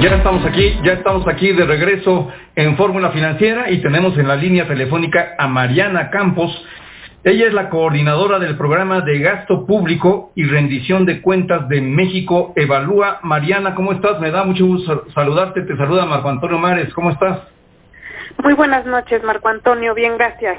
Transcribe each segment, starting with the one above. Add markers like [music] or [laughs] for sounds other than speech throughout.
Ya estamos aquí, ya estamos aquí de regreso en Fórmula Financiera y tenemos en la línea telefónica a Mariana Campos. Ella es la coordinadora del programa de gasto público y rendición de cuentas de México Evalúa. Mariana, ¿cómo estás? Me da mucho gusto saludarte. Te saluda Marco Antonio Mares. ¿Cómo estás? Muy buenas noches, Marco Antonio. Bien, gracias.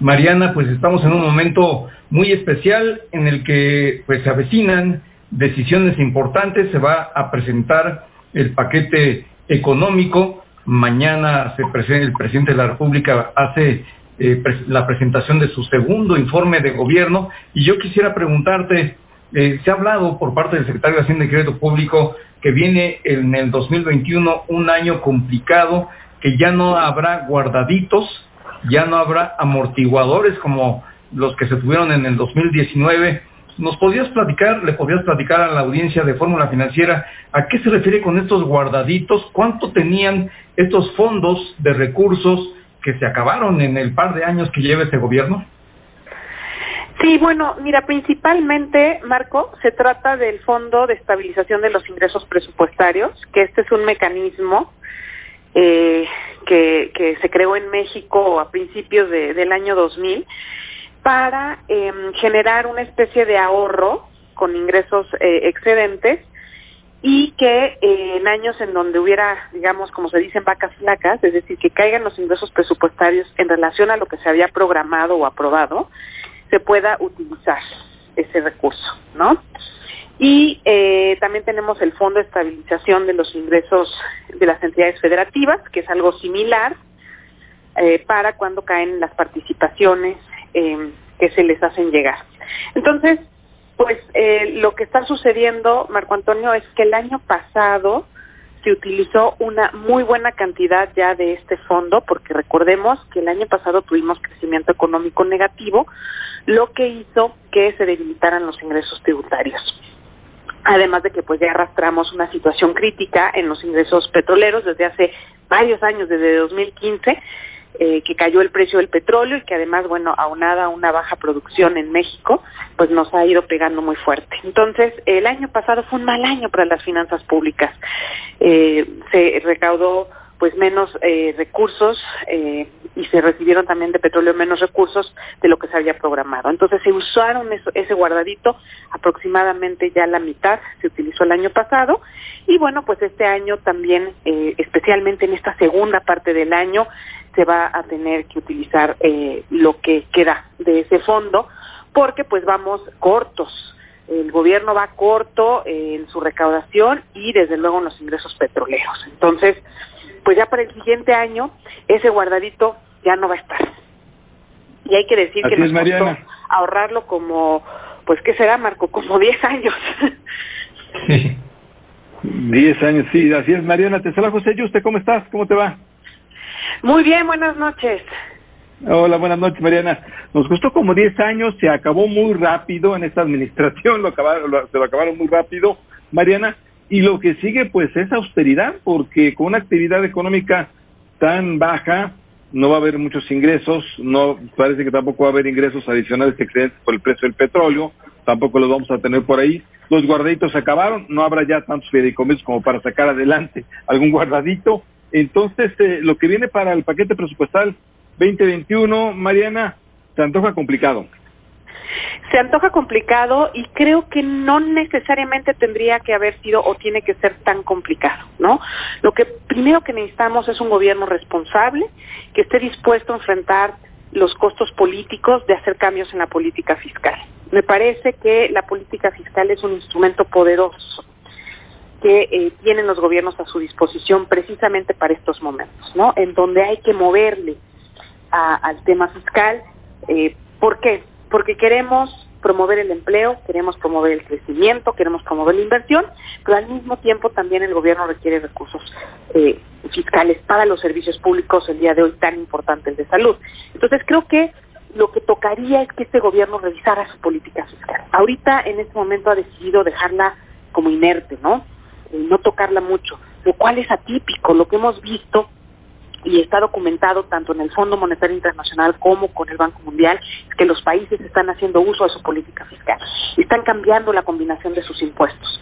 Mariana, pues estamos en un momento muy especial en el que pues se avecinan decisiones importantes. Se va a presentar el paquete económico. Mañana se presenta, el presidente de la República hace eh, la presentación de su segundo informe de gobierno. Y yo quisiera preguntarte, eh, se ha hablado por parte del secretario de Hacienda y Crédito Público que viene en el 2021 un año complicado, que ya no habrá guardaditos, ya no habrá amortiguadores como los que se tuvieron en el 2019 ¿Nos podrías platicar, le podrías platicar a la audiencia de Fórmula Financiera a qué se refiere con estos guardaditos? ¿Cuánto tenían estos fondos de recursos que se acabaron en el par de años que lleva este gobierno? Sí, bueno, mira, principalmente, Marco, se trata del Fondo de Estabilización de los Ingresos Presupuestarios, que este es un mecanismo eh, que, se creó en México a principios de, del año 2000 para em, generar una especie de ahorro con ingresos eh, excedentes y que eh, en años en donde hubiera, digamos, como se dicen, vacas flacas, es decir, que caigan los ingresos presupuestarios en relación a lo que se había programado o aprobado, se pueda utilizar ese recurso, ¿no? Y eh, también tenemos el Fondo de Estabilización de los Ingresos de las Entidades Federativas, que es algo similar, para cuando caen las participaciones eh, que se les hacen llegar. Entonces, pues eh, lo que está sucediendo, Marco Antonio, es que el año pasado se utilizó una muy buena cantidad ya de este fondo, porque recordemos que el año pasado tuvimos crecimiento económico negativo, lo que hizo que se debilitaran los ingresos tributarios. Además de que pues ya arrastramos una situación crítica en los ingresos petroleros desde hace varios años, desde 2015, eh, que cayó el precio del petróleo y que además, bueno, aunada a una baja producción en México, pues nos ha ido pegando muy fuerte. Entonces, el año pasado fue un mal año para las finanzas públicas. Eh, se recaudó pues menos eh, recursos y se recibieron también de petróleo menos recursos de lo que se había programado. Entonces se usaron ese guardadito, aproximadamente ya la mitad se utilizó el año pasado y bueno, pues este año también, especialmente en esta segunda parte del año, se va a tener que utilizar eh, lo que queda de ese fondo porque pues vamos cortos. El gobierno va corto en su recaudación y desde luego en los ingresos petroleros. Entonces, pues ya para el siguiente año ese guardadito ya no va a estar. Y hay que decir que nos costó ahorrarlo como, pues, ¿qué será, Marco? Como [laughs] 10 años. sí. 10 años, sí, así es, Mariana. Te saluda José Yuste, ¿cómo estás? ¿Cómo te va? Muy bien, buenas noches. Hola, buenas noches, Mariana. Nos costó como 10 años, se acabó muy rápido en esta administración, [laughs] lo acabaron, se lo acabaron muy rápido, Mariana. Y lo que sigue, pues, es austeridad, porque con una actividad económica tan baja, no va a haber muchos ingresos, no parece que tampoco va a haber ingresos adicionales excedentes por el precio del petróleo, tampoco los vamos a tener por ahí. Los guardaditos se acabaron, no habrá ya tantos fideicomisos como para sacar adelante algún guardadito. Entonces, eh, lo que viene para el paquete presupuestal 2021, Mariana, se antoja complicado. Se antoja complicado y creo que no necesariamente tendría que haber sido o tiene que ser tan complicado, ¿no? Lo que primero que necesitamos es un gobierno responsable que esté dispuesto a enfrentar los costos políticos de hacer cambios en la política fiscal. Me parece que la política fiscal es un instrumento poderoso que eh, tienen los gobiernos a su disposición precisamente para estos momentos, ¿no? En donde hay que moverle al tema fiscal. Eh, ¿Por qué? porque queremos promover el empleo, queremos promover el crecimiento, queremos promover la inversión, pero al mismo tiempo también el gobierno requiere recursos eh, fiscales para los servicios públicos el día de hoy tan importante el de salud. Entonces creo que lo que tocaría es que este gobierno revisara su política fiscal. Ahorita en este momento ha decidido dejarla como inerte, ¿no? No tocarla mucho, lo cual es atípico. Lo que hemos visto y está documentado tanto en el Fondo Monetario Internacional como con el Banco Mundial, que los países están haciendo uso de su política fiscal. Están cambiando la combinación de sus impuestos.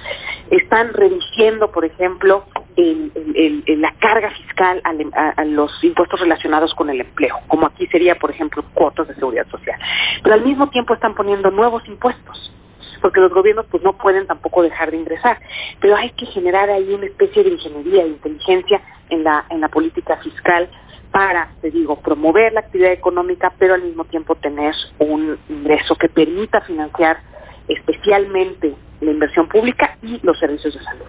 Están reduciendo, por ejemplo, la carga fiscal a, los impuestos relacionados con el empleo, como aquí sería, por ejemplo, cuotas de seguridad social. Pero al mismo tiempo están poniendo nuevos impuestos porque los gobiernos pues no pueden tampoco dejar de ingresar, pero hay que generar ahí una especie de ingeniería, de inteligencia en la, en la política fiscal para, te digo, promover la actividad económica, pero al mismo tiempo tener un ingreso que permita financiar especialmente la inversión pública y los servicios de salud.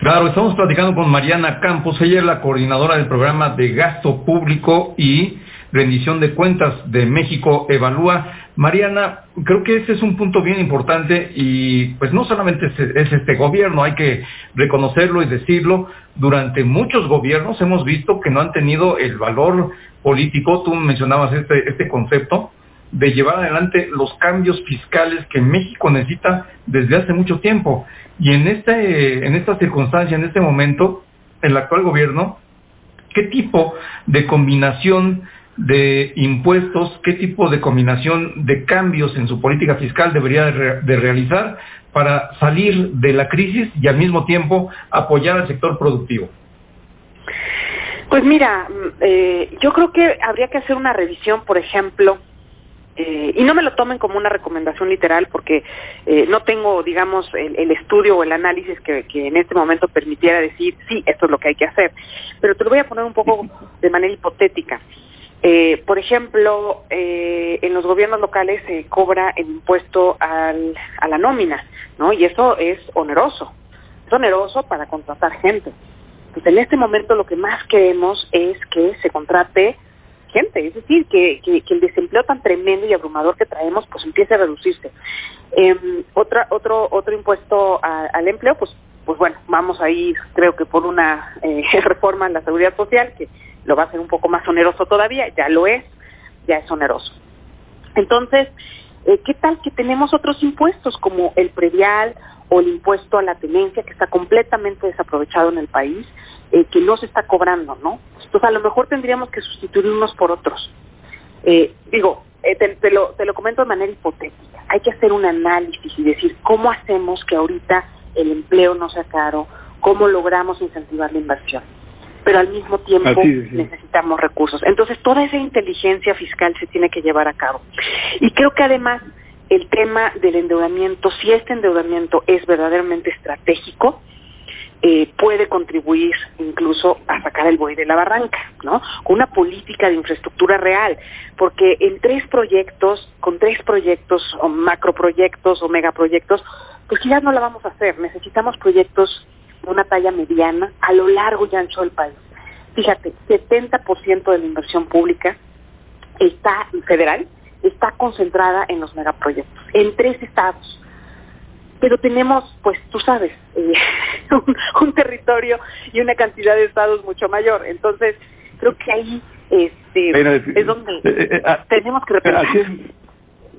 Claro, estamos platicando con Mariana Campos, ella es la coordinadora del programa de gasto público y rendición de cuentas de México Evalúa. Mariana, creo que ese es un punto bien importante y pues no solamente es, este gobierno, hay que reconocerlo y decirlo. Durante muchos gobiernos hemos visto que no han tenido el valor político, tú mencionabas este, este concepto, de llevar adelante los cambios fiscales que México necesita desde hace mucho tiempo. Y en, este, en esta circunstancia, en este momento, el actual gobierno, ¿qué tipo de combinación de impuestos, qué tipo de combinación de cambios en su política fiscal debería de, realizar para salir de la crisis y al mismo tiempo apoyar al sector productivo? Pues mira, mm, eh, yo creo que habría que hacer una revisión, por ejemplo, eh, y no me lo tomen como una recomendación literal porque eh, no tengo, digamos, el, estudio o el análisis que, que, en este momento permitiera decir, sí, esto es lo que hay que hacer. Pero te lo voy a poner un poco de manera hipotética. Eh, por ejemplo, eh, en los gobiernos locales se cobra el impuesto al, a la nómina, ¿no? Y eso es oneroso. Es oneroso para contratar gente. Pues en este momento lo que más queremos es que se contrate gente, es decir, que, que, el desempleo tan tremendo y abrumador que traemos pues empiece a reducirse. Eh, otra, otro, otro impuesto al empleo, pues, pues bueno, vamos a ir creo que por una eh, [laughs] reforma en la seguridad social que lo va a hacer un poco más oneroso todavía, ya lo es, ya es oneroso. Entonces, eh, ¿qué tal que tenemos otros impuestos como el predial o el impuesto a la tenencia que está completamente desaprovechado en el país, eh, que no se está cobrando, ¿no? Entonces, a lo mejor tendríamos que sustituir unos por otros. Eh, digo, te, lo, te lo comento de manera hipotética. Hay que hacer un análisis y decir cómo hacemos que ahorita el empleo no sea caro, cómo logramos incentivar la inversión pero al mismo tiempo necesitamos recursos. Entonces, toda esa inteligencia fiscal se tiene que llevar a cabo. Y creo que además el tema del endeudamiento, si este endeudamiento es verdaderamente estratégico, eh, puede contribuir incluso a sacar el buey de la barranca, ¿no? Con una política de infraestructura real, porque en tres proyectos, con tres proyectos o macroproyectos o megaproyectos, pues ya no la vamos a hacer. Necesitamos proyectos una talla mediana a lo largo y ancho del país. Fíjate, 70% de la inversión pública está federal está concentrada en los megaproyectos, en tres estados. Pero tenemos, pues tú sabes, eh, [laughs] un, territorio y una cantidad de estados mucho mayor. Entonces, creo que ahí este, es, donde eh, eh, ah, tenemos que repensar.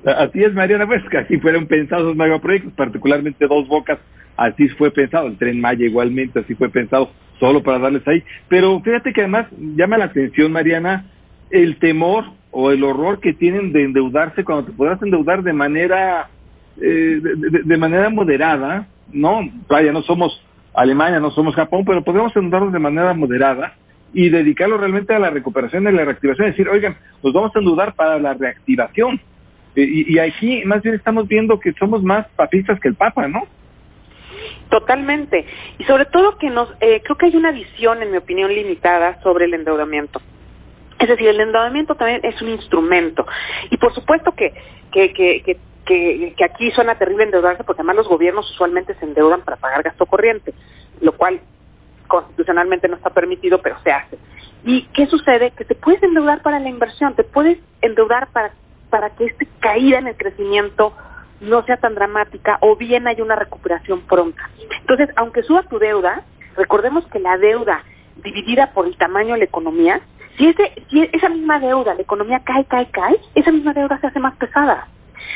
Así es, Mariana, pues que así fueron pensados los megaproyectos, particularmente Dos Bocas, así fue pensado, el Tren Maya igualmente así fue pensado, solo para darles ahí. Pero fíjate que además llama la atención, Mariana, el temor o el horror que tienen de endeudarse cuando te podrás endeudar de manera, eh, de, manera moderada, ¿no? Vaya, no somos Alemania, no somos Japón, pero podemos endeudarnos de manera moderada y dedicarlo realmente a la recuperación y la reactivación, decir, oigan, nos vamos a endeudar para la reactivación eh, y, aquí más bien estamos viendo que somos más papistas que el Papa, ¿no? Totalmente. Y sobre todo que nos, eh, creo que hay una visión, en mi opinión, limitada sobre el endeudamiento. Es decir, el endeudamiento también es un instrumento. Y por supuesto que, que, que, que, aquí suena terrible endeudarse porque además los gobiernos usualmente se endeudan para pagar gasto corriente, lo cual constitucionalmente no está permitido, pero se hace. ¿Y qué sucede? Que te puedes endeudar para la inversión, te puedes endeudar para para que esta caída en el crecimiento no sea tan dramática o bien haya una recuperación pronta. Entonces, aunque suba tu deuda, recordemos que la deuda dividida por el tamaño de la economía, si, ese, si esa misma deuda, la economía cae, cae, cae, esa misma deuda se hace más pesada.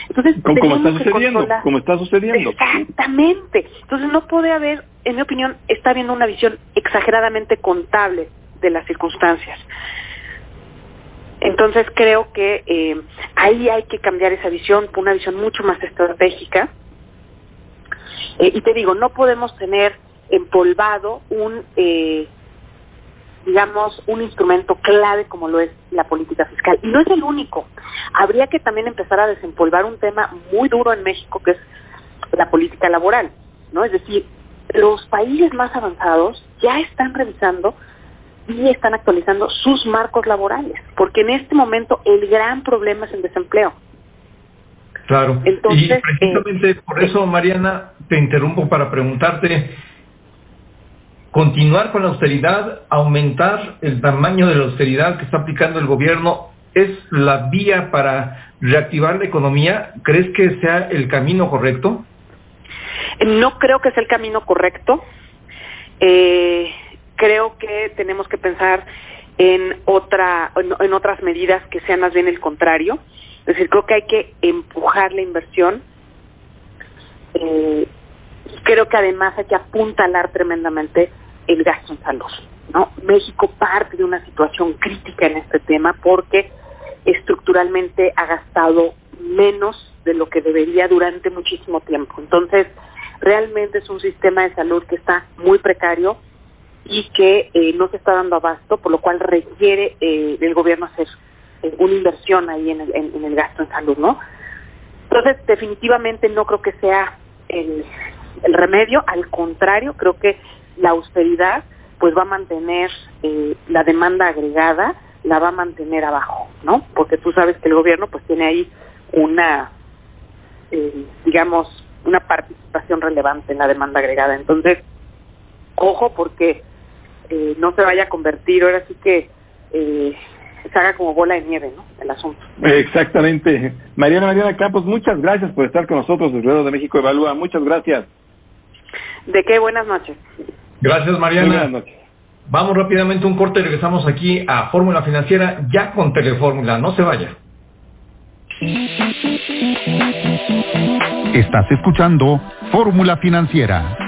Entonces, como, está sucediendo, como está sucediendo. Exactamente. Entonces no puede haber, en mi opinión, está habiendo una visión exageradamente contable de las circunstancias. Entonces creo que eh, ahí hay que cambiar esa visión por una visión mucho más estratégica. Eh, y te digo, no podemos tener empolvado un, eh, digamos, un instrumento clave como lo es la política fiscal. Y no es el único. Habría que también empezar a desempolvar un tema muy duro en México, que es la política laboral. ¿no? Es decir, los países más avanzados ya están revisando y están actualizando sus marcos laborales, porque en este momento el gran problema es el desempleo. Claro. Entonces, y precisamente eh, por eso, Mariana, te interrumpo para preguntarte, continuar con la austeridad, aumentar el tamaño de la austeridad que está aplicando el gobierno, ¿es la vía para reactivar la economía? ¿Crees que sea el camino correcto? No creo que sea el camino correcto. Eh, creo que tenemos que pensar en otra en, otras medidas que sean más bien el contrario. Es decir creo que hay que empujar la inversión. Eh, creo que además hay que apuntalar tremendamente el gasto en salud no México parte de una situación crítica en este tema porque estructuralmente ha gastado menos de lo que debería durante muchísimo tiempo. Entonces realmente es un sistema de salud que está muy precario y que eh, no se está dando abasto, por lo cual requiere eh, del gobierno hacer eh, una inversión ahí en el, gasto en salud, ¿no? Entonces, definitivamente no creo que sea el, remedio, al contrario, creo que la austeridad pues va a mantener la demanda agregada, la va a mantener abajo, ¿no? Porque tú sabes que el gobierno pues tiene ahí una, digamos, una participación relevante en la demanda agregada. Entonces, ojo porque eh, no se vaya a convertir, ahora sí que eh, se haga como bola de nieve, ¿no? El asunto. Exactamente. Mariana Mariana Campos, muchas gracias por estar con nosotros de México Evalúa. Muchas gracias. ¿De qué? Buenas noches. Gracias, Mariana. buenas noches. Vamos rápidamente a un corte y regresamos aquí a Fórmula Financiera, ya con Telefórmula. No se vaya. Estás escuchando Fórmula Financiera.